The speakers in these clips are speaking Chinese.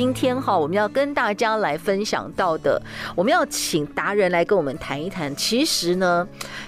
今天哈，我们要跟大家来分享到的，我们要请达人来跟我们谈一谈。其实呢，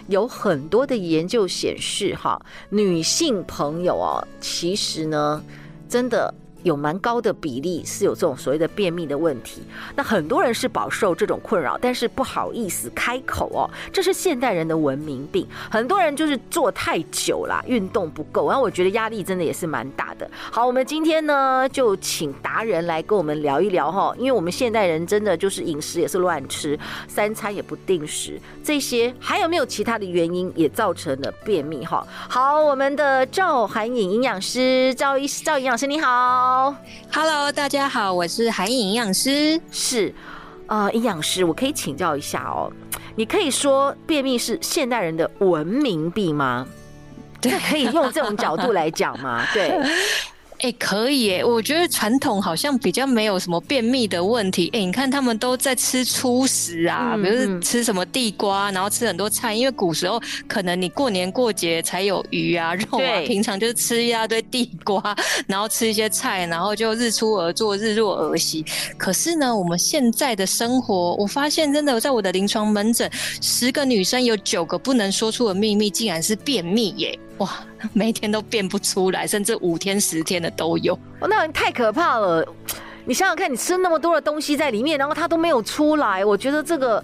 有很多的研究显示，哈，女性朋友哦，其实呢，真的。有蛮高的比例是有这种所谓的便秘的问题，那很多人是饱受这种困扰，但是不好意思开口哦，这是现代人的文明病。很多人就是坐太久了，运动不够，然后我觉得压力真的也是蛮大的。好，我们今天呢就请达人来跟我们聊一聊哈，因为我们现代人真的就是饮食也是乱吃，三餐也不定时，这些还有没有其他的原因也造成了便秘哈？好，我们的赵涵颖营养师，赵医师，赵营养师你好。好，Hello，大家好，我是韩颖营养师。是，呃，营养师，我可以请教一下哦。你可以说便秘是现代人的文明病吗？对，可以用这种角度来讲吗？对。哎、欸，可以哎，我觉得传统好像比较没有什么便秘的问题。哎、欸，你看他们都在吃粗食啊，比如吃什么地瓜，然后吃很多菜，因为古时候可能你过年过节才有鱼啊、肉啊，平常就是吃一大堆地瓜，然后吃一些菜，然后就日出而作，日落而息。可是呢，我们现在的生活，我发现真的在我的临床门诊，十个女生有九个不能说出的秘密，竟然是便秘耶！哇，每天都变不出来，甚至五天十天的都有。哦，那太可怕了！你想想看，你吃那么多的东西在里面，然后它都没有出来，我觉得这个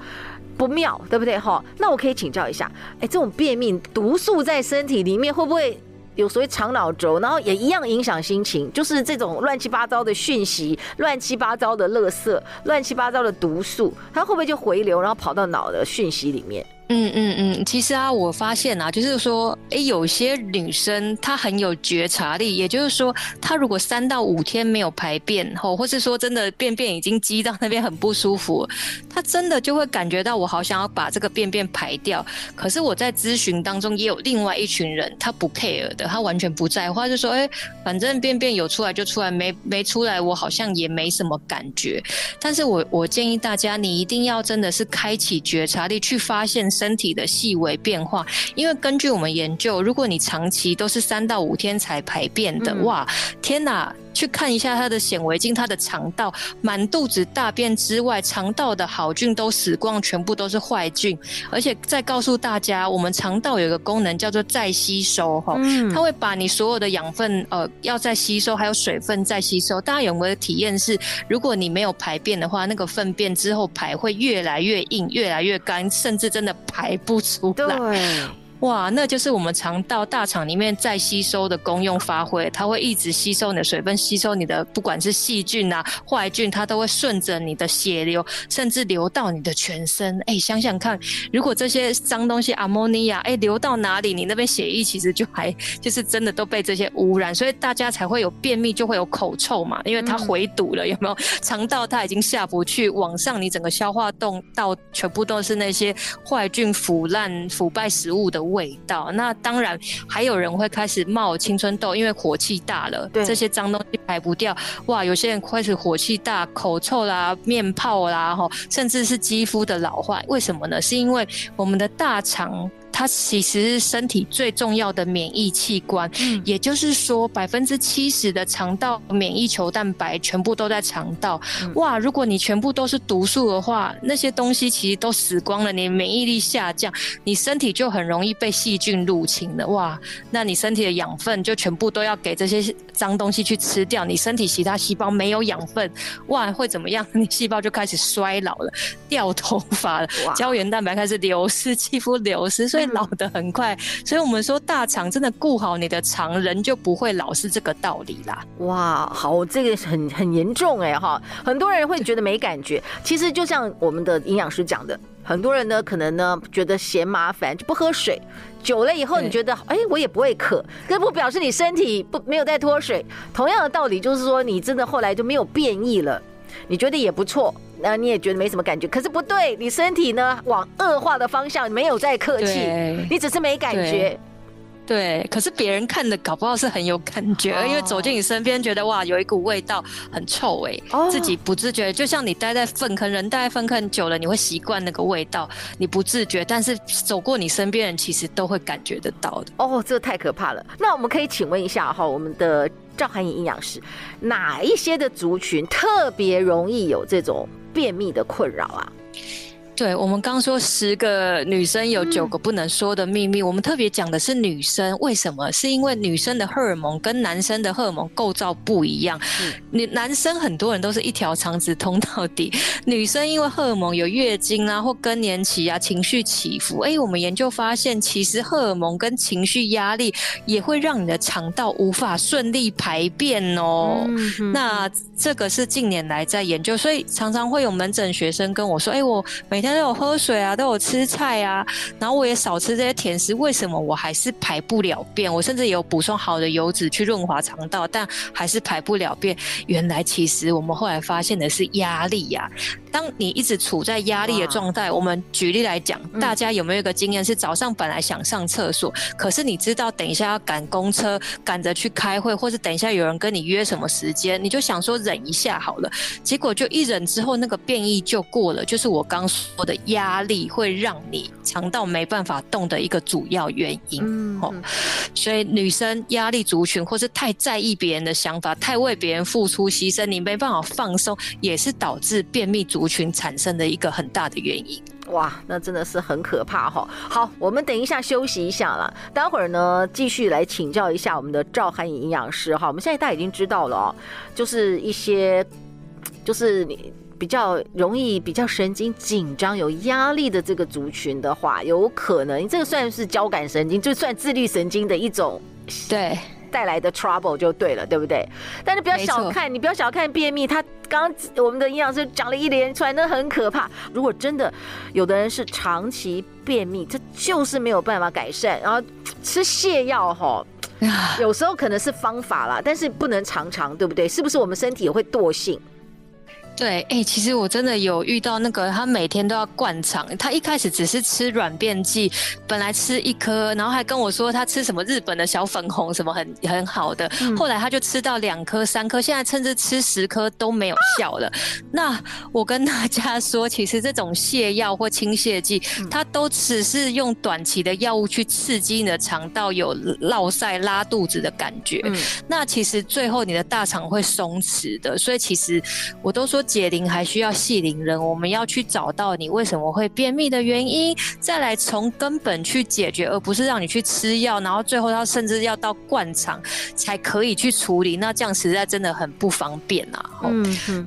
不妙，对不对？哈，那我可以请教一下，哎，这种便秘毒素在身体里面会不会有所谓肠脑轴，然后也一样影响心情？就是这种乱七八糟的讯息、乱七八糟的垃圾、乱七八糟的毒素，它会不会就回流，然后跑到脑的讯息里面？嗯嗯嗯，其实啊，我发现啊，就是说，诶，有些女生她很有觉察力，也就是说，她如果三到五天没有排便后，或是说真的便便已经积到那边很不舒服，她真的就会感觉到我好想要把这个便便排掉。可是我在咨询当中也有另外一群人，他不 care 的，他完全不在乎，他就说，诶，反正便便有出来就出来，没没出来我好像也没什么感觉。但是我我建议大家，你一定要真的是开启觉察力去发现。身体的细微变化，因为根据我们研究，如果你长期都是三到五天才排便的，嗯、哇，天哪！去看一下他的显微镜，他的肠道满肚子大便之外，肠道的好菌都死光，全部都是坏菌。而且再告诉大家，我们肠道有一个功能叫做再吸收，哈、嗯，它会把你所有的养分，呃，要再吸收，还有水分再吸收。大家有没有体验是，如果你没有排便的话，那个粪便之后排会越来越硬，越来越干，甚至真的排不出来。对。哇，那就是我们肠道大肠里面再吸收的功用发挥，它会一直吸收你的水分，吸收你的不管是细菌啊、坏菌，它都会顺着你的血流，甚至流到你的全身。哎、欸，想想看，如果这些脏东西，阿莫尼亚，哎，流到哪里，你那边血液其实就还就是真的都被这些污染，所以大家才会有便秘，就会有口臭嘛，因为它回堵了，有没有？肠道它已经下不去，往上你整个消化道全部都是那些坏菌、腐烂、腐败食物的。味道，那当然还有人会开始冒青春痘，因为火气大了，对这些脏东西排不掉，哇，有些人开始火气大、口臭啦、面泡啦，哈，甚至是肌肤的老化，为什么呢？是因为我们的大肠。它其实是身体最重要的免疫器官，嗯、也就是说，百分之七十的肠道免疫球蛋白全部都在肠道。嗯、哇，如果你全部都是毒素的话，那些东西其实都死光了，你免疫力下降，你身体就很容易被细菌入侵了。哇，那你身体的养分就全部都要给这些脏东西去吃掉，你身体其他细胞没有养分，哇，会怎么样？你细胞就开始衰老了，掉头发了，哇胶原蛋白开始流失，肌肤流失，所以。老得很快，所以我们说大肠真的顾好你的肠，人就不会老，是这个道理啦。哇，好，这个很很严重哎哈，很多人会觉得没感觉，其实就像我们的营养师讲的。很多人呢可能呢觉得嫌麻烦就不喝水，久了以后你觉得哎我也不会渴，这不表示你身体不没有在脱水。同样的道理就是说你真的后来就没有变异了，你觉得也不错，那你也觉得没什么感觉，可是不对，你身体呢往恶化的方向没有在客气，你只是没感觉。对，可是别人看的搞不好是很有感觉，因为走进你身边，觉得哇，有一股味道很臭哎，自己不自觉，就像你待在粪坑，人待在粪坑久了，你会习惯那个味道，你不自觉，但是走过你身边人其实都会感觉得到的。哦，这个太可怕了。那我们可以请问一下哈，我们的赵涵颖营养师，哪一些的族群特别容易有这种便秘的困扰啊？对，我们刚说十个女生有九个不能说的秘密，嗯、我们特别讲的是女生，为什么？是因为女生的荷尔蒙跟男生的荷尔蒙构造不一样。女、嗯、男生很多人都是一条肠子通到底，女生因为荷尔蒙有月经啊或更年期啊，情绪起伏。哎，我们研究发现，其实荷尔蒙跟情绪压力也会让你的肠道无法顺利排便哦。嗯、那这个是近年来在研究，所以常常会有门诊学生跟我说：“哎，我每天。”都有喝水啊，都有吃菜啊，然后我也少吃这些甜食，为什么我还是排不了便？我甚至有补充好的油脂去润滑肠道，但还是排不了便。原来其实我们后来发现的是压力呀、啊。当你一直处在压力的状态，我们举例来讲，大家有没有一个经验是早上本来想上厕所，可是你知道等一下要赶公车，赶着去开会，或是等一下有人跟你约什么时间，你就想说忍一下好了，结果就一忍之后那个便意就过了，就是我刚说的压力会让你肠道没办法动的一个主要原因。哦，所以女生压力族群，或是太在意别人的想法，太为别人付出牺牲，你没办法放松，也是导致便秘族群产生的一个很大的原因。哇，那真的是很可怕哈！好，我们等一下休息一下啦，待会儿呢继续来请教一下我们的赵涵颖营养师哈。我们现在大家已经知道了哦，就是一些就是你比较容易比较神经紧张、有压力的这个族群的话，有可能这个算是交感神经，就算自律神经的一种。对。带来的 trouble 就对了，对不对？但是不要小看，你不要小看便秘，他刚刚我们的营养师讲了一连串，那很可怕。如果真的有的人是长期便秘，这就是没有办法改善，然后吃泻药哈，有时候可能是方法啦，但是不能常常，对不对？是不是我们身体也会惰性？对，哎、欸，其实我真的有遇到那个，他每天都要灌肠。他一开始只是吃软便剂，本来吃一颗，然后还跟我说他吃什么日本的小粉红，什么很很好的。后来他就吃到两颗、三颗，现在甚至吃十颗都没有效了。那我跟大家说，其实这种泻药或清泻剂，它都只是用短期的药物去刺激你的肠道有落塞、拉肚子的感觉。那其实最后你的大肠会松弛的。所以其实我都说。解铃还需要系铃人，我们要去找到你为什么会便秘的原因，再来从根本去解决，而不是让你去吃药，然后最后要甚至要到灌肠才可以去处理，那这样实在真的很不方便啊。嗯哼，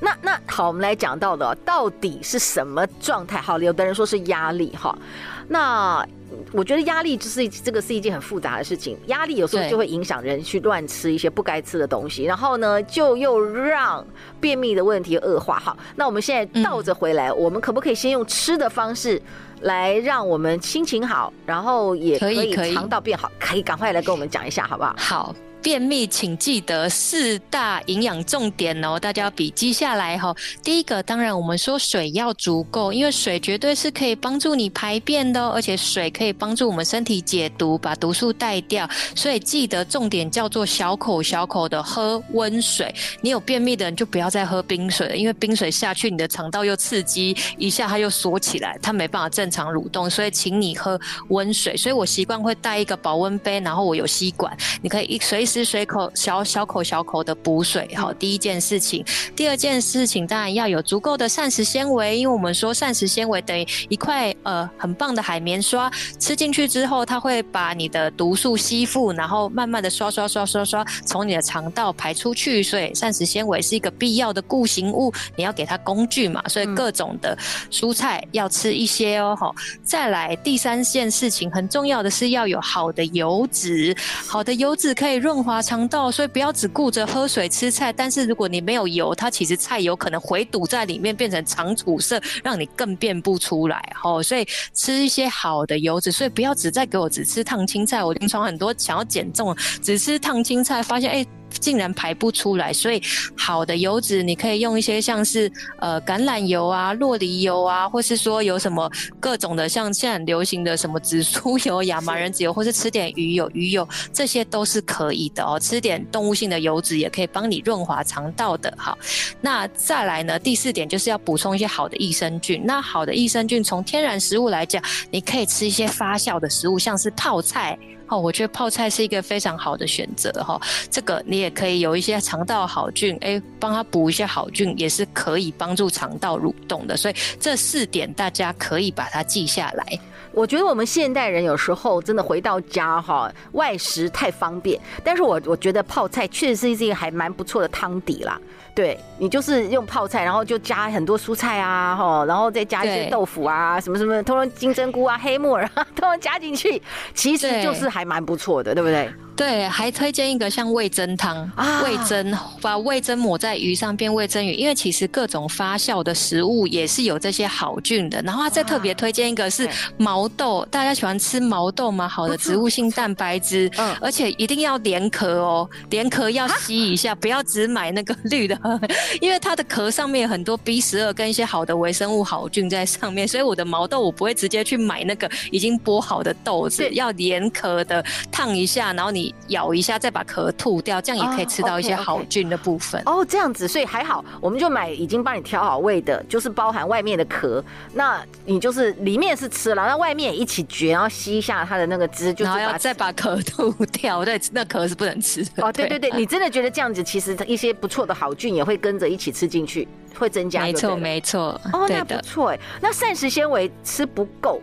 那那好，我们来讲到的到底是什么状态？好，有的人说是压力哈，那。我觉得压力就是这个是一件很复杂的事情，压力有时候就会影响人去乱吃一些不该吃的东西，然后呢，就又让便秘的问题恶化。好，那我们现在倒着回来，我们可不可以先用吃的方式来让我们心情好，然后也可以肠道变好？可以赶快来跟我们讲一下，好不好？好。便秘，请记得四大营养重点哦，大家要笔记下来哈。第一个，当然我们说水要足够，因为水绝对是可以帮助你排便的，而且水可以帮助我们身体解毒，把毒素带掉。所以记得重点叫做小口小口的喝温水。你有便秘的人就不要再喝冰水了，因为冰水下去，你的肠道又刺激一下，它又锁起来，它没办法正常蠕动。所以请你喝温水。所以我习惯会带一个保温杯，然后我有吸管，你可以一随时。吃水口小小口小口的补水，好，第一件事情。第二件事情当然要有足够的膳食纤维，因为我们说膳食纤维等于一块呃很棒的海绵刷，吃进去之后，它会把你的毒素吸附，然后慢慢的刷刷刷刷刷从你的肠道排出去。所以膳食纤维是一个必要的固形物，你要给它工具嘛。所以各种的蔬菜要吃一些哦。好，再来第三件事情很重要的是要有好的油脂，好的油脂可以润。滑肠道，所以不要只顾着喝水吃菜。但是如果你没有油，它其实菜有可能回堵在里面，变成肠阻塞，让你更便不出来。吼，所以吃一些好的油脂，所以不要只再给我只吃烫青菜。我临床很多想要减重，只吃烫青菜，发现哎。竟然排不出来，所以好的油脂你可以用一些像是呃橄榄油啊、洛梨油啊，或是说有什么各种的，像现在很流行的什么紫苏油、亚麻仁籽油，或是吃点鱼油、鱼油，这些都是可以的哦。吃点动物性的油脂也可以帮你润滑肠道的。好，那再来呢，第四点就是要补充一些好的益生菌。那好的益生菌从天然食物来讲，你可以吃一些发酵的食物，像是泡菜。哦，我觉得泡菜是一个非常好的选择哈。这个你也可以有一些肠道好菌，哎，帮他补一些好菌，也是可以帮助肠道蠕动的。所以这四点大家可以把它记下来。我觉得我们现代人有时候真的回到家哈，外食太方便，但是我我觉得泡菜确实是一个还蛮不错的汤底啦。对，你就是用泡菜，然后就加很多蔬菜啊，哈，然后再加一些豆腐啊，什么什么，通通金针菇啊、黑木耳啊，通通加进去，其实就是还蛮不错的，对不对？对，还推荐一个像味噌汤，啊、味噌把味噌抹在鱼上变味噌鱼，因为其实各种发酵的食物也是有这些好菌的。然后他再特别推荐一个是毛豆，大家喜欢吃毛豆吗？好的植物性蛋白质，嗯，而且一定要连壳哦，连壳要吸一下，啊、不要只买那个绿的，因为它的壳上面有很多 B 十二跟一些好的微生物好菌在上面，所以我的毛豆我不会直接去买那个已经剥好的豆子，要连壳的烫一下，然后你。咬一下，再把壳吐掉，这样也可以吃到一些好菌的部分。哦、oh, okay, okay. oh，这样子，所以还好，我们就买已经帮你调好味的，就是包含外面的壳。那你就是里面是吃了，那外面也一起嚼，然后吸一下它的那个汁，就是把然后要再把壳吐掉。对，那壳是不能吃的。哦，oh, 对对对，你真的觉得这样子，其实一些不错的好菌也会跟着一起吃进去，会增加。没错没错。哦，oh, 那不错哎。那膳食纤维吃不够，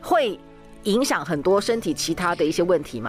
会影响很多身体其他的一些问题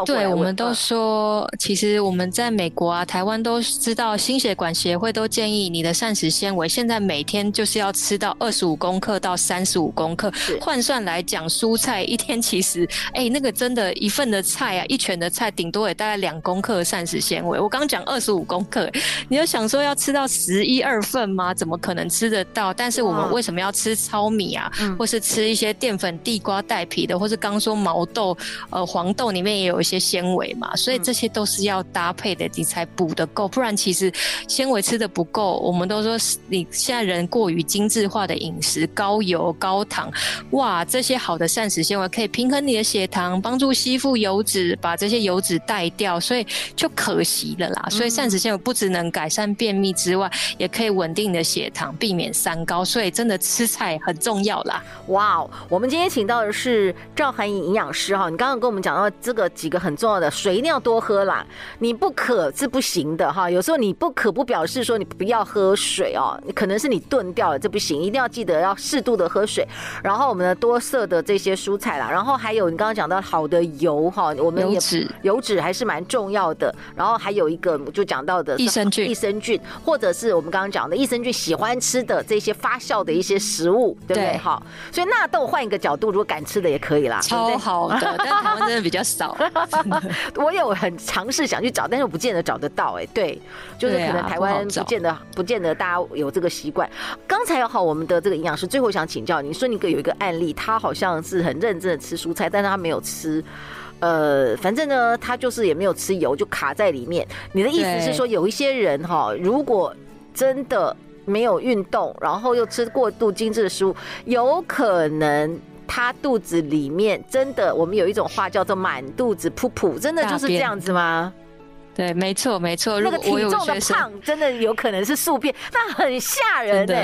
吗？对，我们都说，其实我们在美国啊、台湾都知道，心血管协会都建议你的膳食纤维现在每天就是要吃到二十五公克到三十五公克。换算来讲，蔬菜一天其实，哎，那个真的，一份的菜啊，一拳的菜顶多也大概两公克膳食纤维。我刚刚讲二十五公克，你要想说要吃到十一二份吗？怎么可能吃得到？但是我们为什么要吃糙米啊，或是吃一些淀粉、地瓜带皮的，或是刚说毛豆、呃黄豆里面也有。一些纤维嘛，所以这些都是要搭配的，你才补得够。不然其实纤维吃的不够，我们都说你现在人过于精致化的饮食，高油高糖，哇，这些好的膳食纤维可以平衡你的血糖，帮助吸附油脂，把这些油脂带掉，所以就可惜了啦。所以膳食纤维不只能改善便秘之外，也可以稳定你的血糖，避免三高。所以真的吃菜很重要啦。哇哦，我们今天请到的是赵涵颖营养师哈，你刚刚跟我们讲到这个几。一个很重要的水一定要多喝啦，你不渴是不行的哈。有时候你不渴不表示说你不要喝水哦，你可能是你顿掉了，这不行，一定要记得要适度的喝水。然后我们的多色的这些蔬菜啦，然后还有你刚刚讲到好的油哈，我们也油脂油脂还是蛮重要的。然后还有一个就讲到的益生菌，益生菌或者是我们刚刚讲的益生菌喜欢吃的这些发酵的一些食物，对不对？好，所以纳豆换一个角度，如果敢吃的也可以啦，超好的，但台湾真的比较少。我有很尝试想去找，但是我不见得找得到。哎，对，就是可能台湾不见得、啊、不，不见得大家有这个习惯。刚才好，我们的这个营养师最后想请教你说，你个有一个案例，他好像是很认真的吃蔬菜，但是他没有吃，呃，反正呢，他就是也没有吃油，就卡在里面。你的意思是说，有一些人哈，如果真的没有运动，然后又吃过度精致的食物，有可能。他肚子里面真的，我们有一种话叫做满肚子噗噗，真的就是这样子吗？对，没错，没错。那个体重的胖，真的有可能是宿便，那很吓人的。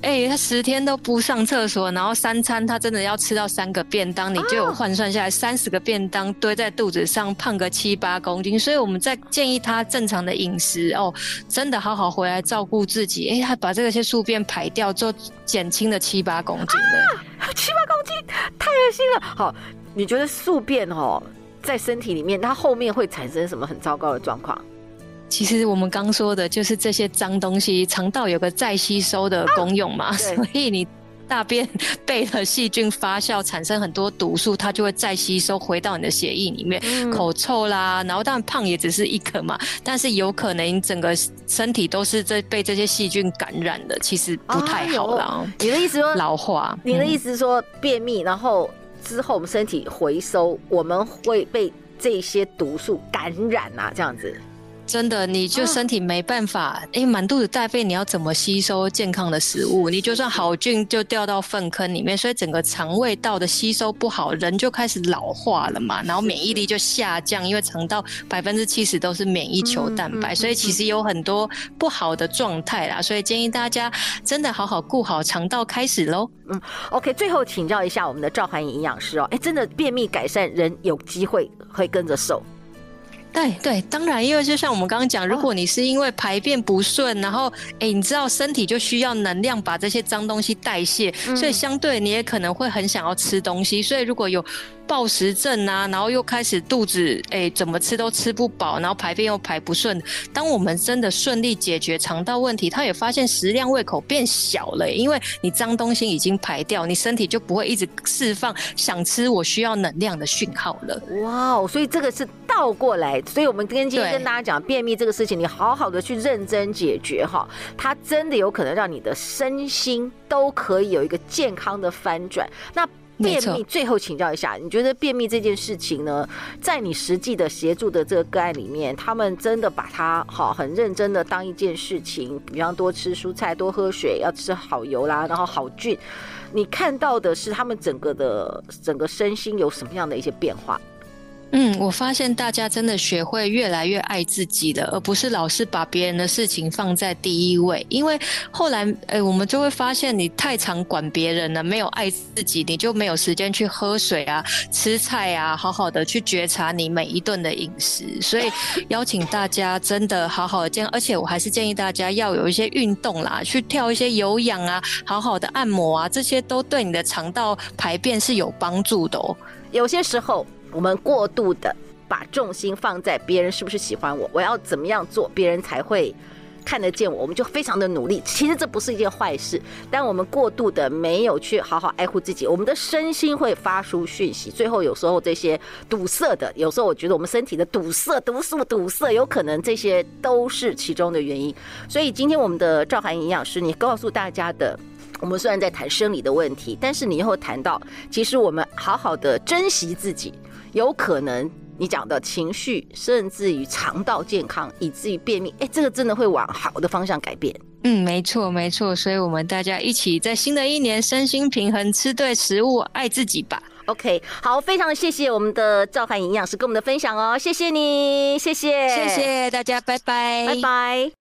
哎、欸，他十天都不上厕所，然后三餐他真的要吃到三个便当，你就有换算下来三十个便当堆在肚子上，胖个七八公斤。所以我们在建议他正常的饮食哦，真的好好回来照顾自己。哎、欸，他把这个些宿便排掉，就减轻了七八公斤的。啊，七八公斤，太恶心了。好，你觉得宿便哦？在身体里面，它后面会产生什么很糟糕的状况？其实我们刚刚说的就是这些脏东西，肠道有个再吸收的功用嘛，啊、所以你大便被了细菌发酵，产生很多毒素，它就会再吸收回到你的血液里面，嗯、口臭啦，然后当然胖也只是一颗嘛，但是有可能整个身体都是这被这些细菌感染的，其实不太好啦。你的意思说老化？你的意思说便秘，然后之后我们身体回收，我们会被这些毒素感染啊，这样子。真的，你就身体没办法，哎、啊，满肚子大便，你要怎么吸收健康的食物？你就算好菌就掉到粪坑里面，所以整个肠胃道的吸收不好，人就开始老化了嘛，然后免疫力就下降，因为肠道百分之七十都是免疫球蛋白，所以其实有很多不好的状态啦。所以建议大家真的好好顾好肠道，开始喽。嗯，OK，最后请教一下我们的赵函颖营养师哦，哎，真的便秘改善，人有机会会跟着瘦。对对，当然，因为就像我们刚刚讲，如果你是因为排便不顺，然后哎，你知道身体就需要能量把这些脏东西代谢，所以相对你也可能会很想要吃东西，所以如果有。暴食症啊，然后又开始肚子哎、欸，怎么吃都吃不饱，然后排便又排不顺。当我们真的顺利解决肠道问题，他也发现食量胃口变小了、欸，因为你脏东西已经排掉，你身体就不会一直释放想吃我需要能量的讯号了。哇哦，所以这个是倒过来，所以我们今天今天跟大家讲便秘这个事情，你好好的去认真解决哈，它真的有可能让你的身心都可以有一个健康的翻转。那。便秘，最后请教一下，你觉得便秘这件事情呢，在你实际的协助的这个个案里面，他们真的把它好很认真的当一件事情，比方多吃蔬菜、多喝水、要吃好油啦，然后好菌，你看到的是他们整个的整个身心有什么样的一些变化？嗯，我发现大家真的学会越来越爱自己了，而不是老是把别人的事情放在第一位。因为后来，哎、我们就会发现，你太常管别人了，没有爱自己，你就没有时间去喝水啊、吃菜啊，好好的去觉察你每一顿的饮食。所以，邀请大家真的好好的健，而且我还是建议大家要有一些运动啦，去跳一些有氧啊，好好的按摩啊，这些都对你的肠道排便是有帮助的哦。有些时候。我们过度的把重心放在别人是不是喜欢我，我要怎么样做，别人才会看得见我，我们就非常的努力。其实这不是一件坏事，但我们过度的没有去好好爱护自己，我们的身心会发出讯息。最后有时候这些堵塞的，有时候我觉得我们身体的堵塞、毒素堵塞，有可能这些都是其中的原因。所以今天我们的赵涵营养师，你告诉大家的，我们虽然在谈生理的问题，但是你以后谈到，其实我们好好的珍惜自己。有可能你讲的情绪，甚至于肠道健康，以至于便秘，哎，这个真的会往好的方向改变。嗯，没错，没错。所以，我们大家一起在新的一年身心平衡，吃对食物，爱自己吧。OK，好，非常的谢谢我们的赵函颖营养师跟我们的分享哦，谢谢你，谢谢，谢谢大家，拜拜，拜拜。